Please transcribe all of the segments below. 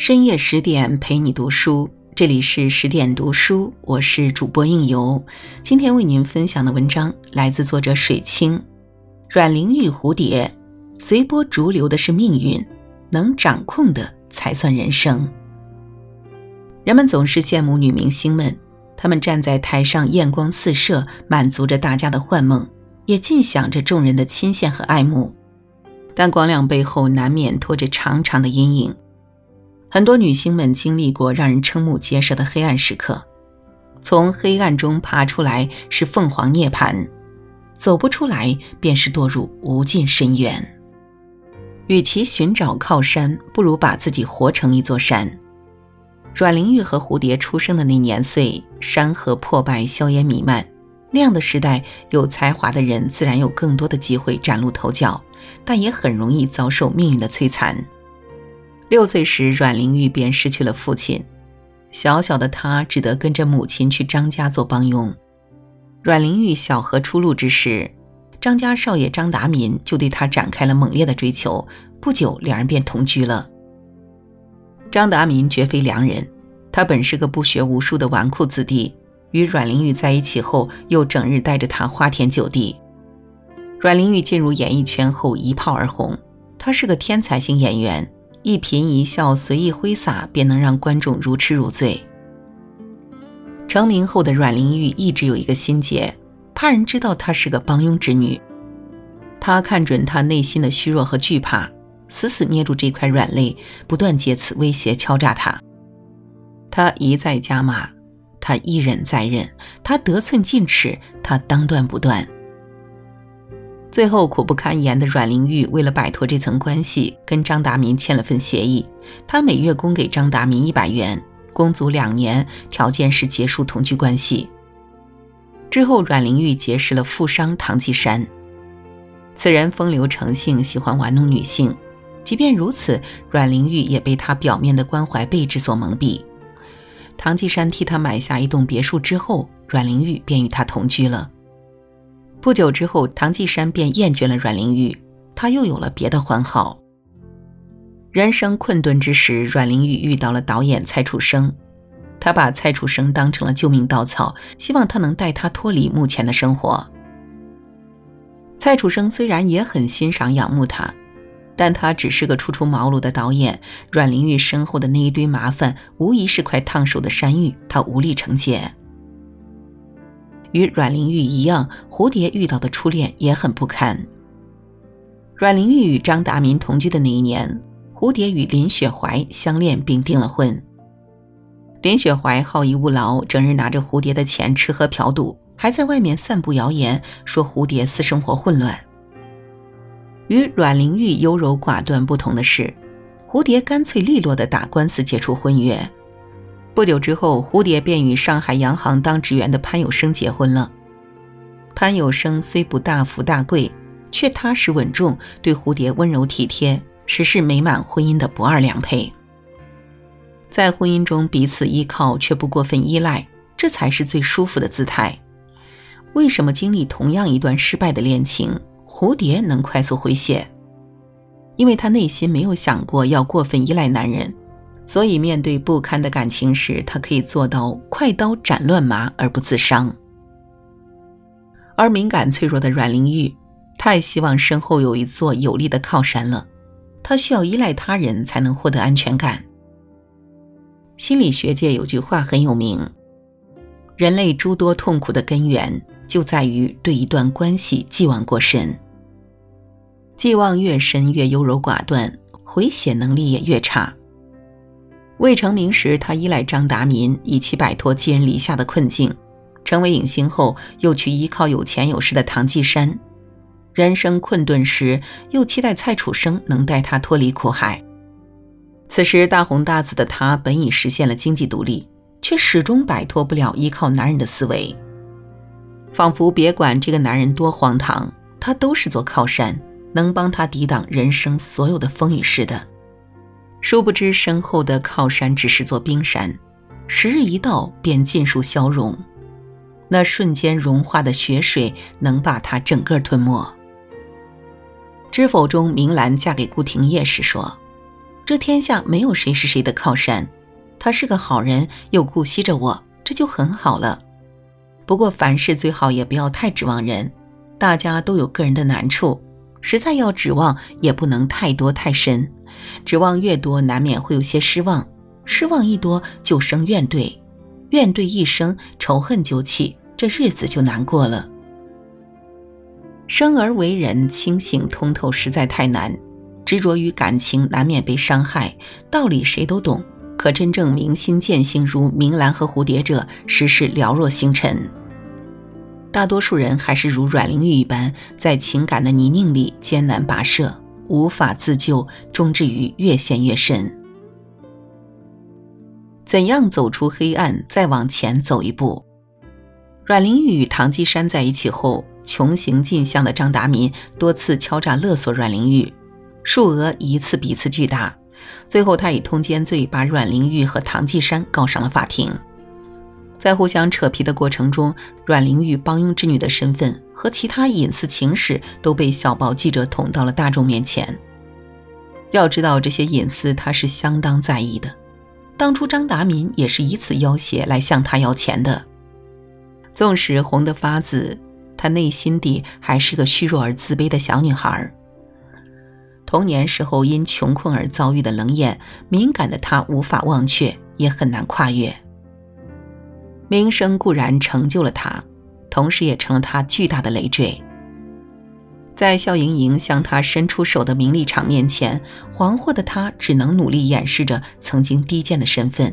深夜十点陪你读书，这里是十点读书，我是主播应由。今天为您分享的文章来自作者水清。阮玲玉蝴蝶，随波逐流的是命运，能掌控的才算人生。人们总是羡慕女明星们，她们站在台上艳光四射，满足着大家的幻梦，也尽享着众人的钦羡和爱慕。但光亮背后难免拖着长长的阴影。很多女星们经历过让人瞠目结舌的黑暗时刻，从黑暗中爬出来是凤凰涅槃，走不出来便是堕入无尽深渊。与其寻找靠山，不如把自己活成一座山。阮玲玉和蝴蝶出生的那年岁，山河破败，硝烟弥漫。那样的时代，有才华的人自然有更多的机会崭露头角，但也很容易遭受命运的摧残。六岁时，阮玲玉便失去了父亲，小小的她只得跟着母亲去张家做帮佣。阮玲玉小河初露之时，张家少爷张达民就对她展开了猛烈的追求，不久两人便同居了。张达民绝非良人，他本是个不学无术的纨绔子弟，与阮玲玉在一起后，又整日带着她花天酒地。阮玲玉进入演艺圈后一炮而红，她是个天才型演员。一颦一笑随意挥洒，便能让观众如痴如醉。成名后的阮玲玉一直有一个心结，怕人知道她是个帮佣之女。她看准她内心的虚弱和惧怕，死死捏住这块软肋，不断借此威胁敲诈她。她一再加码，她一忍再忍，她得寸进尺，她当断不断。最后苦不堪言的阮玲玉，为了摆脱这层关系，跟张达民签了份协议。她每月供给张达民一百元，供足两年，条件是结束同居关系。之后，阮玲玉结识了富商唐季山，此人风流成性，喜欢玩弄女性。即便如此，阮玲玉也被他表面的关怀备至所蒙蔽。唐季山替他买下一栋别墅之后，阮玲玉便与他同居了。不久之后，唐季山便厌倦了阮玲玉，他又有了别的欢好。人生困顿之时，阮玲玉遇到了导演蔡楚生，他把蔡楚生当成了救命稻草，希望他能带他脱离目前的生活。蔡楚生虽然也很欣赏仰慕他，但他只是个初出茅庐的导演，阮玲玉身后的那一堆麻烦，无疑是块烫手的山芋，他无力承接。与阮玲玉一样，蝴蝶遇到的初恋也很不堪。阮玲玉与张达民同居的那一年，蝴蝶与林雪怀相恋并订了婚。林雪怀好逸恶劳，整日拿着蝴蝶的钱吃喝嫖赌，还在外面散布谣言，说蝴蝶私生活混乱。与阮玲玉优柔寡断不同的是，蝴蝶干脆利落地打官司解除婚约。不久之后，蝴蝶便与上海洋行当职员的潘有生结婚了。潘有生虽不大富大贵，却踏实稳重，对蝴蝶温柔体贴，实是美满婚姻的不二良配。在婚姻中彼此依靠，却不过分依赖，这才是最舒服的姿态。为什么经历同样一段失败的恋情，蝴蝶能快速回血？因为她内心没有想过要过分依赖男人。所以，面对不堪的感情时，他可以做到快刀斩乱麻而不自伤。而敏感脆弱的阮玲玉，太希望身后有一座有力的靠山了，她需要依赖他人才能获得安全感。心理学界有句话很有名：人类诸多痛苦的根源就在于对一段关系寄望过深，寄望越深，越优柔寡断，回血能力也越差。未成名时，他依赖张达民，以期摆脱寄人篱下的困境；成为影星后，又去依靠有钱有势的唐季山；人生困顿时，又期待蔡楚生能带他脱离苦海。此时大红大紫的他，本已实现了经济独立，却始终摆脱不了依靠男人的思维，仿佛别管这个男人多荒唐，他都是座靠山，能帮他抵挡人生所有的风雨似的。殊不知，身后的靠山只是座冰山，时日一到便尽数消融。那瞬间融化的雪水，能把它整个吞没。《知否》中明兰嫁给顾廷烨时说：“这天下没有谁是谁的靠山。他是个好人，又顾惜着我，这就很好了。不过凡事最好也不要太指望人，大家都有个人的难处，实在要指望也不能太多太深。指望越多，难免会有些失望；失望一多，就生怨怼；怨怼一生，仇恨就起，这日子就难过了。生而为人，清醒通透实在太难。执着于感情，难免被伤害。道理谁都懂。可真正明心见性如明兰和蝴蝶者，实是寥若星辰。大多数人还是如阮玲玉一般，在情感的泥泞里艰难跋涉，无法自救，终至于越陷越深。怎样走出黑暗，再往前走一步？阮玲玉与唐季山在一起后，穷行尽相的张达民多次敲诈勒索阮玲玉，数额一次比一次巨大。最后，他以通奸罪把阮玲玉和唐季山告上了法庭。在互相扯皮的过程中，阮玲玉帮佣之女的身份和其他隐私情史都被小报记者捅到了大众面前。要知道，这些隐私他是相当在意的。当初张达民也是以此要挟来向他要钱的。纵使红得发紫，他内心底还是个虚弱而自卑的小女孩。童年时候因穷困而遭遇的冷眼，敏感的他无法忘却，也很难跨越。名声固然成就了他，同时也成了他巨大的累赘。在笑盈盈向他伸出手的名利场面前，惶惑的他只能努力掩饰着曾经低贱的身份。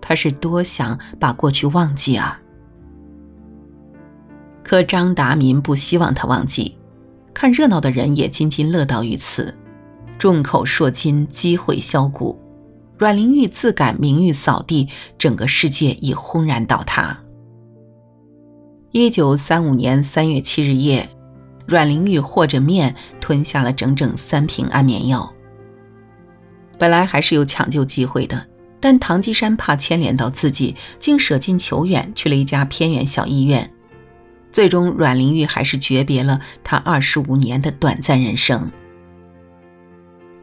他是多想把过去忘记啊！可张达民不希望他忘记。看热闹的人也津津乐道于此，众口铄金，积毁销骨。阮玲玉自感名誉扫地，整个世界已轰然倒塌。一九三五年三月七日夜，阮玲玉和着面吞下了整整三瓶安眠药。本来还是有抢救机会的，但唐基山怕牵连到自己，竟舍近求远，去了一家偏远小医院。最终，阮玲玉还是诀别了她二十五年的短暂人生。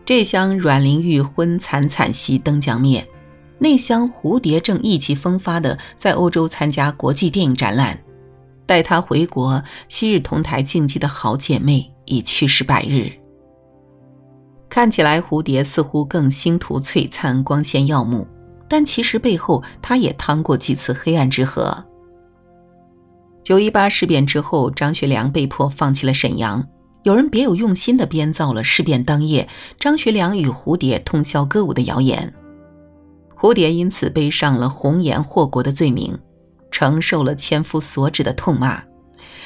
这厢阮玲玉昏惨惨兮灯将灭，那厢蝴蝶正意气风发的在欧洲参加国际电影展览。待她回国，昔日同台竞技的好姐妹已去世百日。看起来蝴蝶似乎更星途璀璨、光鲜耀目，但其实背后她也趟过几次黑暗之河。九一八事变之后，张学良被迫放弃了沈阳。有人别有用心地编造了事变当夜张学良与蝴蝶通宵歌舞的谣言，蝴蝶因此背上了红颜祸国的罪名，承受了千夫所指的痛骂。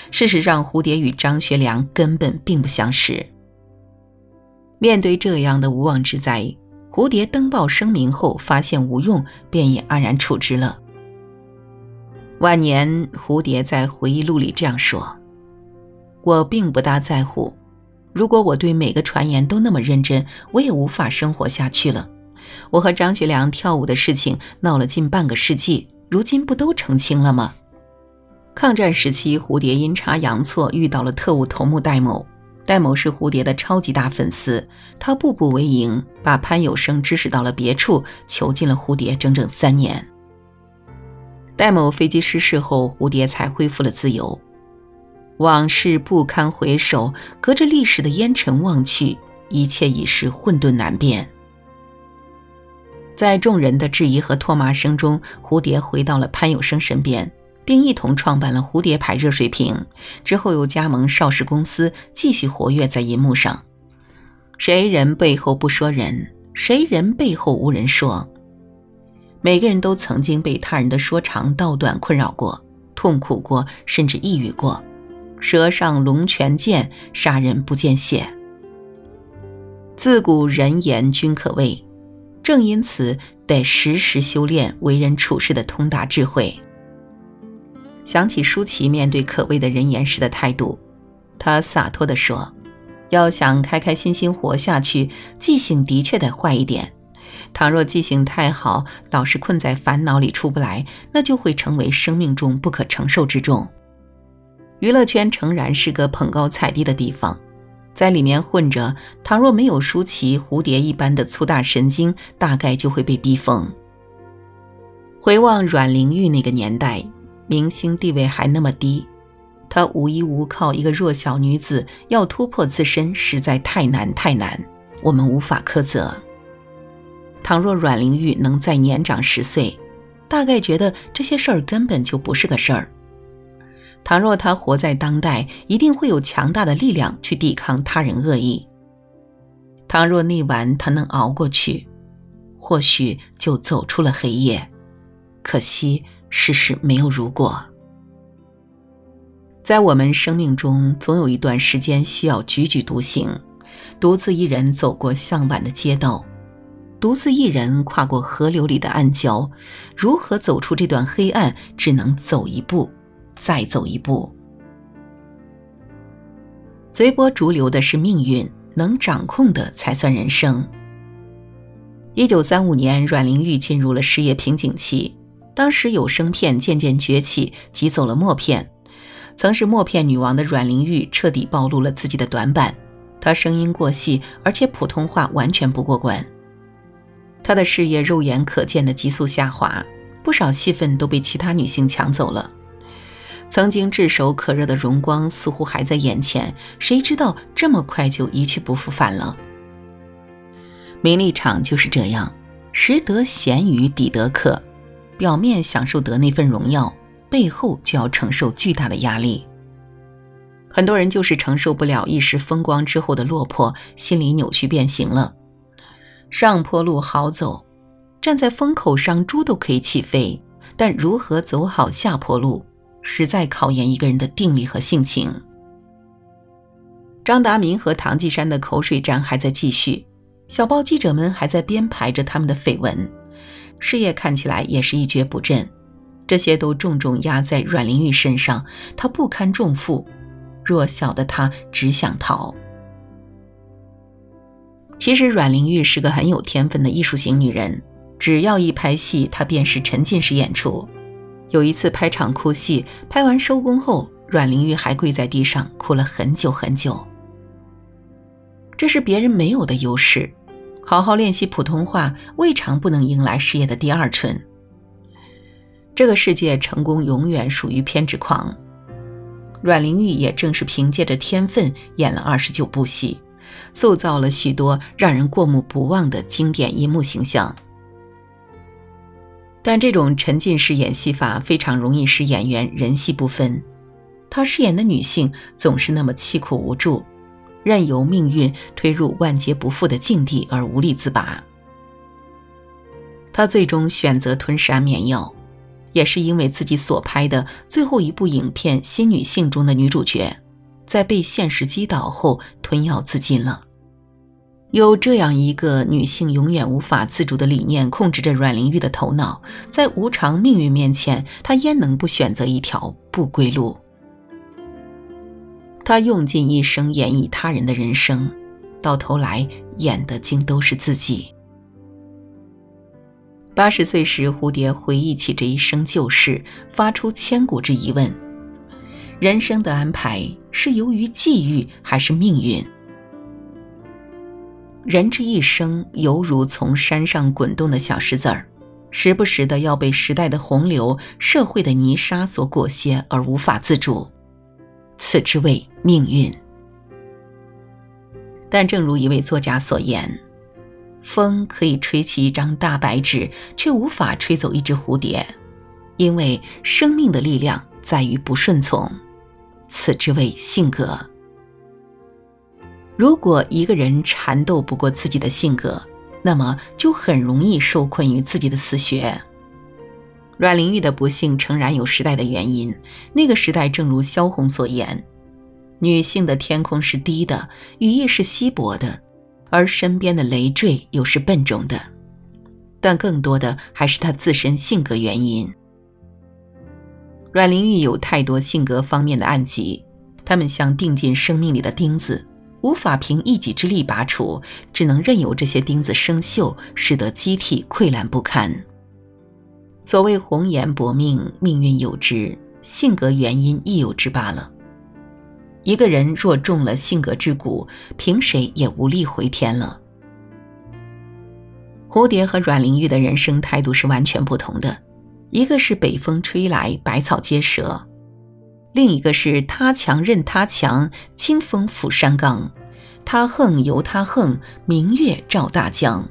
事实上，蝴蝶与张学良根本并不相识。面对这样的无妄之灾，蝴蝶登报声明后，发现无用，便也安然处之了。晚年，蝴蝶在回忆录里这样说：“我并不大在乎，如果我对每个传言都那么认真，我也无法生活下去了。我和张学良跳舞的事情闹了近半个世纪，如今不都澄清了吗？”抗战时期，蝴蝶阴差阳错遇到了特务头目戴某，戴某是蝴蝶的超级大粉丝，他步步为营，把潘有生指使到了别处，囚禁了蝴蝶整整三年。戴某飞机失事后，蝴蝶才恢复了自由。往事不堪回首，隔着历史的烟尘望去，一切已是混沌难辨。在众人的质疑和唾骂声中，蝴蝶回到了潘有生身边，并一同创办了蝴蝶牌热水瓶。之后又加盟邵氏公司，继续活跃在银幕上。谁人背后不说人？谁人背后无人说？每个人都曾经被他人的说长道短困扰过，痛苦过，甚至抑郁过。舌上龙泉剑，杀人不见血。自古人言均可畏，正因此得时时修炼为人处事的通达智慧。想起舒淇面对可畏的人言时的态度，她洒脱地说：“要想开开心心活下去，记性的确得坏一点。”倘若记性太好，老是困在烦恼里出不来，那就会成为生命中不可承受之重。娱乐圈诚然是个捧高踩低的地方，在里面混着，倘若没有舒淇蝴蝶一般的粗大神经，大概就会被逼疯。回望阮玲玉那个年代，明星地位还那么低，她无依无靠，一个弱小女子要突破自身，实在太难太难，我们无法苛责。倘若阮玲玉能再年长十岁，大概觉得这些事儿根本就不是个事儿。倘若他活在当代，一定会有强大的力量去抵抗他人恶意。倘若那晚他能熬过去，或许就走出了黑夜。可惜世事没有如果。在我们生命中，总有一段时间需要踽踽独行，独自一人走过向晚的街道，独自一人跨过河流里的暗礁。如何走出这段黑暗，只能走一步。再走一步，随波逐流的是命运，能掌控的才算人生。一九三五年，阮玲玉进入了事业瓶颈期，当时有声片渐渐崛起，挤走了默片。曾是默片女王的阮玲玉彻底暴露了自己的短板，她声音过细，而且普通话完全不过关。她的事业肉眼可见的急速下滑，不少戏份都被其他女性抢走了。曾经炙手可热的荣光似乎还在眼前，谁知道这么快就一去不复返了？名利场就是这样，食得咸鱼抵得渴，表面享受得那份荣耀，背后就要承受巨大的压力。很多人就是承受不了一时风光之后的落魄，心理扭曲变形了。上坡路好走，站在风口上猪都可以起飞，但如何走好下坡路？实在考验一个人的定力和性情。张达明和唐季山的口水战还在继续，小报记者们还在编排着他们的绯闻，事业看起来也是一蹶不振。这些都重重压在阮玲玉身上，她不堪重负，弱小的她只想逃。其实阮玲玉是个很有天分的艺术型女人，只要一拍戏，她便是沉浸式演出。有一次拍场哭戏，拍完收工后，阮玲玉还跪在地上哭了很久很久。这是别人没有的优势，好好练习普通话，未尝不能迎来事业的第二春。这个世界成功永远属于偏执狂，阮玲玉也正是凭借着天分演了二十九部戏，塑造了许多让人过目不忘的经典银幕形象。但这种沉浸式演戏法非常容易使演员人戏不分。他饰演的女性总是那么凄苦无助，任由命运推入万劫不复的境地而无力自拔。他最终选择吞食安眠药，也是因为自己所拍的最后一部影片《新女性》中的女主角，在被现实击倒后吞药自尽了。有这样一个女性永远无法自主的理念控制着阮玲玉的头脑，在无常命运面前，她焉能不选择一条不归路？她用尽一生演绎他人的人生，到头来演的竟都是自己。八十岁时，蝴蝶回忆起这一生旧事，发出千古之疑问：人生的安排是由于际遇，还是命运？人这一生犹如从山上滚动的小石子儿，时不时的要被时代的洪流、社会的泥沙所裹挟而无法自主，此之谓命运。但正如一位作家所言：“风可以吹起一张大白纸，却无法吹走一只蝴蝶，因为生命的力量在于不顺从，此之谓性格。”如果一个人缠斗不过自己的性格，那么就很容易受困于自己的死穴。阮玲玉的不幸诚然有时代的原因，那个时代正如萧红所言，女性的天空是低的，羽翼是稀薄的，而身边的累赘又是笨重的。但更多的还是她自身性格原因。阮玲玉有太多性格方面的暗疾，他们像钉进生命里的钉子。无法凭一己之力拔除，只能任由这些钉子生锈，使得机体溃烂不堪。所谓红颜薄命，命运有之，性格原因亦有之罢了。一个人若中了性格之蛊，凭谁也无力回天了。蝴蝶和阮玲玉的人生态度是完全不同的，一个是北风吹来，百草皆折；另一个是他强任他强，清风拂山岗；他横由他横，明月照大江。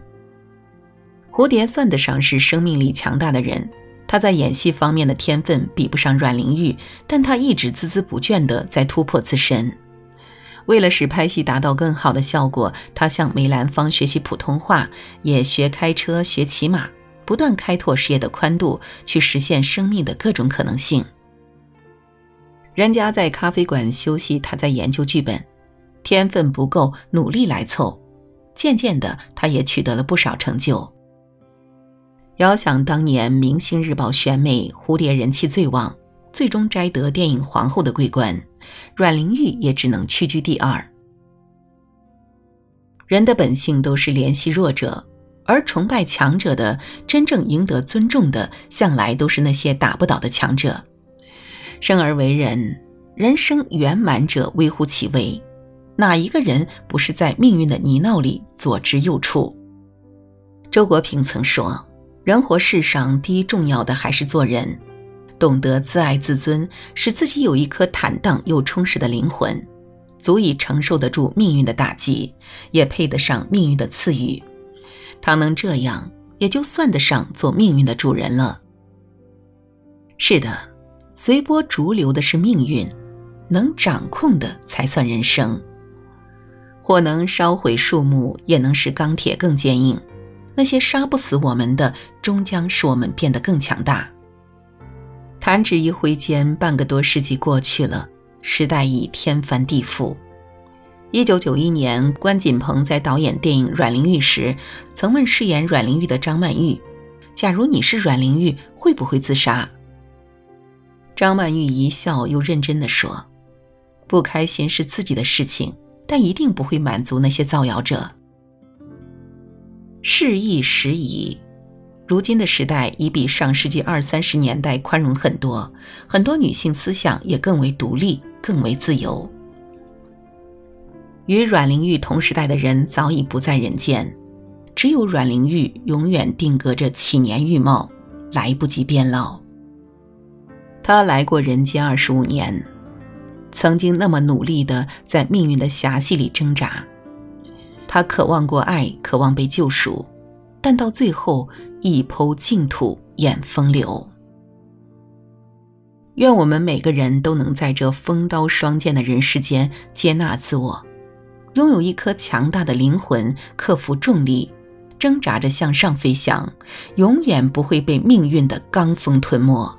蝴蝶算得上是生命力强大的人，他在演戏方面的天分比不上阮玲玉，但他一直孜孜不倦地在突破自身。为了使拍戏达到更好的效果，他向梅兰芳学习普通话，也学开车、学骑马，不断开拓事业的宽度，去实现生命的各种可能性。人家在咖啡馆休息，他在研究剧本，天分不够，努力来凑。渐渐的，他也取得了不少成就。遥想当年，《明星日报》选美，蝴蝶人气最旺。最终摘得电影皇后的桂冠，阮玲玉也只能屈居第二。人的本性都是怜惜弱者，而崇拜强者的、真正赢得尊重的，向来都是那些打不倒的强者。生而为人，人生圆满者微乎其微，哪一个人不是在命运的泥淖里左支右绌？周国平曾说：“人活世上，第一重要的还是做人。”懂得自爱自尊，使自己有一颗坦荡又充实的灵魂，足以承受得住命运的打击，也配得上命运的赐予。他能这样，也就算得上做命运的主人了。是的，随波逐流的是命运，能掌控的才算人生。火能烧毁树木，也能使钢铁更坚硬。那些杀不死我们的，终将使我们变得更强大。弹指一挥间，半个多世纪过去了，时代已天翻地覆。一九九一年，关锦鹏在导演电影《阮玲玉》时，曾问饰演阮玲玉的张曼玉：“假如你是阮玲玉，会不会自杀？”张曼玉一笑，又认真地说：“不开心是自己的事情，但一定不会满足那些造谣者。”事易时移。如今的时代已比上世纪二三十年代宽容很多，很多女性思想也更为独立，更为自由。与阮玲玉同时代的人早已不在人间，只有阮玲玉永远定格着启年玉貌，来不及变老。他来过人间二十五年，曾经那么努力的在命运的狭隙里挣扎，他渴望过爱，渴望被救赎。但到最后，一抔净土掩风流。愿我们每个人都能在这风刀霜剑的人世间接纳自我，拥有一颗强大的灵魂，克服重力，挣扎着向上飞翔，永远不会被命运的罡风吞没。